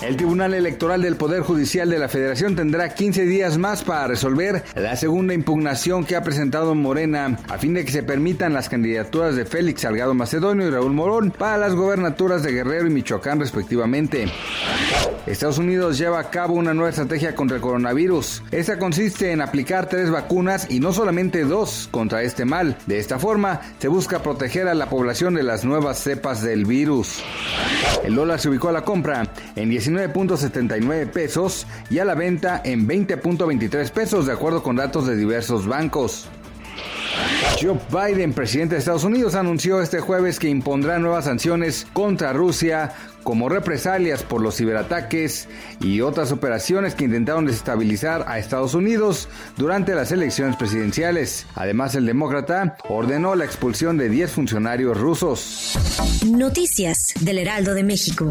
El Tribunal Electoral del Poder Judicial de la Federación tendrá 15 días más para resolver la segunda impugnación que ha presentado Morena a fin de que se permitan las candidaturas de Félix Salgado Macedonio y Raúl Morón para las gobernaturas de Guerrero y Michoacán respectivamente. Estados Unidos lleva a cabo una nueva estrategia contra el coronavirus. Esta consiste en aplicar tres vacunas y no solamente dos contra este mal. De esta forma, se busca proteger a la población de las nuevas cepas del virus. El dólar se ubicó a la compra en 19.79 pesos y a la venta en 20.23 pesos, de acuerdo con datos de diversos bancos. Joe Biden, presidente de Estados Unidos, anunció este jueves que impondrá nuevas sanciones contra Rusia como represalias por los ciberataques y otras operaciones que intentaron desestabilizar a Estados Unidos durante las elecciones presidenciales. Además, el demócrata ordenó la expulsión de 10 funcionarios rusos. Noticias del Heraldo de México.